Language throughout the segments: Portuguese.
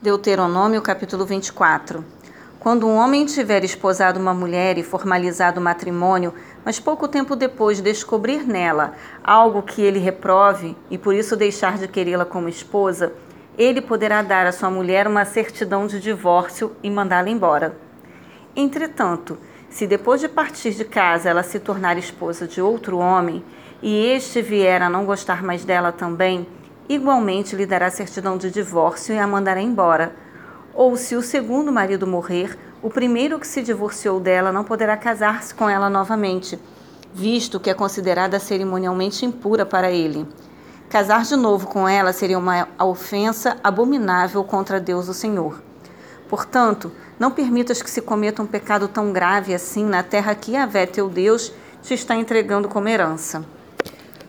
Deuteronômio capítulo 24. Quando um homem tiver esposado uma mulher e formalizado o matrimônio, mas pouco tempo depois descobrir nela algo que ele reprove e por isso deixar de querê-la como esposa, ele poderá dar à sua mulher uma certidão de divórcio e mandá-la embora. Entretanto, se depois de partir de casa ela se tornar esposa de outro homem e este vier a não gostar mais dela também, igualmente lhe dará certidão de divórcio e a mandará embora. Ou se o segundo marido morrer, o primeiro que se divorciou dela não poderá casar-se com ela novamente, visto que é considerada cerimonialmente impura para ele. Casar de novo com ela seria uma ofensa abominável contra Deus o Senhor. Portanto, não permitas que se cometa um pecado tão grave assim na terra que Yahvé, teu Deus, te está entregando como herança.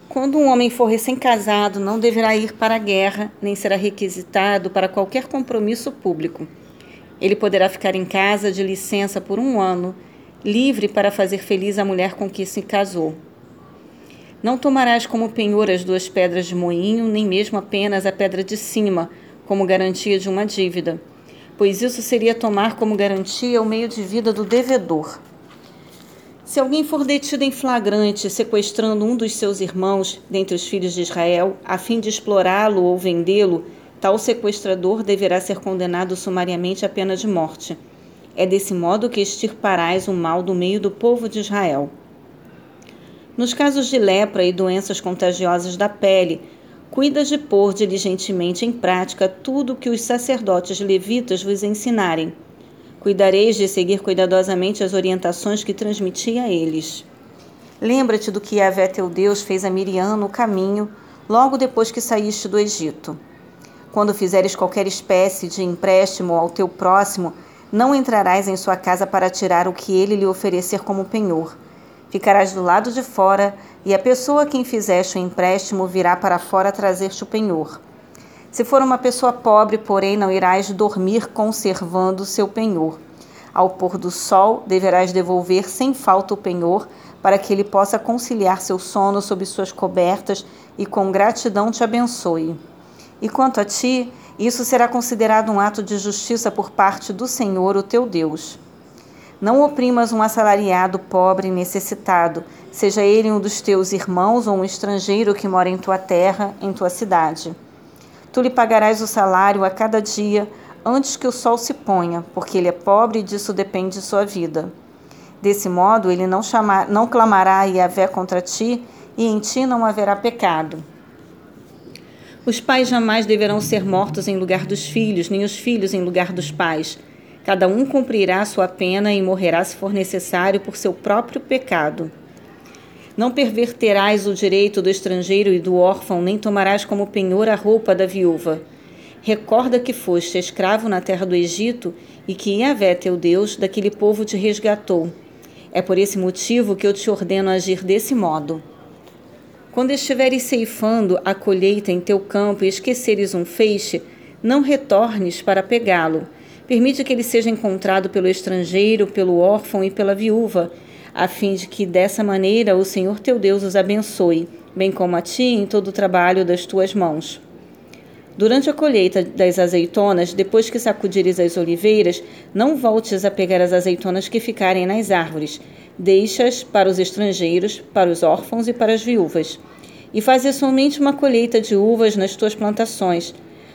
Quando um homem for recém-casado, não deverá ir para a guerra, nem será requisitado para qualquer compromisso público. Ele poderá ficar em casa de licença por um ano, livre para fazer feliz a mulher com que se casou. Não tomarás como penhor as duas pedras de moinho, nem mesmo apenas a pedra de cima, como garantia de uma dívida, pois isso seria tomar como garantia o meio de vida do devedor. Se alguém for detido em flagrante sequestrando um dos seus irmãos dentre os filhos de Israel, a fim de explorá-lo ou vendê-lo, tal sequestrador deverá ser condenado sumariamente à pena de morte. É desse modo que extirparás o mal do meio do povo de Israel. Nos casos de lepra e doenças contagiosas da pele, cuida de pôr diligentemente em prática tudo o que os sacerdotes levitas vos ensinarem Cuidareis de seguir cuidadosamente as orientações que transmiti a eles. Lembra-te do que Yahvé teu Deus fez a Miriam no caminho, logo depois que saíste do Egito. Quando fizeres qualquer espécie de empréstimo ao teu próximo, não entrarás em sua casa para tirar o que ele lhe oferecer como penhor. Ficarás do lado de fora, e a pessoa a quem fizeste o empréstimo virá para fora trazer-te o penhor. Se for uma pessoa pobre, porém, não irás dormir conservando seu penhor. Ao pôr do sol, deverás devolver sem falta o penhor, para que ele possa conciliar seu sono sob suas cobertas e com gratidão te abençoe. E quanto a ti, isso será considerado um ato de justiça por parte do Senhor, o teu Deus. Não oprimas um assalariado pobre e necessitado, seja ele um dos teus irmãos ou um estrangeiro que mora em tua terra, em tua cidade. Tu lhe pagarás o salário a cada dia antes que o sol se ponha, porque ele é pobre e disso depende sua vida. Desse modo, ele não, chamar, não clamará contra ti, e em ti não haverá pecado. Os pais jamais deverão ser mortos em lugar dos filhos, nem os filhos em lugar dos pais. Cada um cumprirá sua pena e morrerá se for necessário por seu próprio pecado. Não perverterás o direito do estrangeiro e do órfão, nem tomarás como penhor a roupa da viúva. Recorda que foste escravo na terra do Egito e que Yahvé, teu Deus, daquele povo te resgatou. É por esse motivo que eu te ordeno agir desse modo. Quando estiveres ceifando a colheita em teu campo e esqueceres um feixe, não retornes para pegá-lo. Permite que ele seja encontrado pelo estrangeiro, pelo órfão e pela viúva a fim de que dessa maneira o Senhor teu Deus os abençoe, bem como a ti em todo o trabalho das tuas mãos. Durante a colheita das azeitonas, depois que sacudires as oliveiras, não voltes a pegar as azeitonas que ficarem nas árvores. Deixas para os estrangeiros, para os órfãos e para as viúvas. E faze somente uma colheita de uvas nas tuas plantações.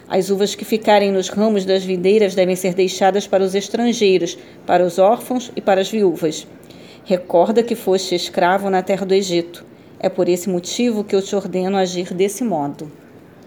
As uvas que ficarem nos ramos das videiras devem ser deixadas para os estrangeiros, para os órfãos e para as viúvas. Recorda que foste escravo na terra do Egito. É por esse motivo que eu te ordeno agir desse modo.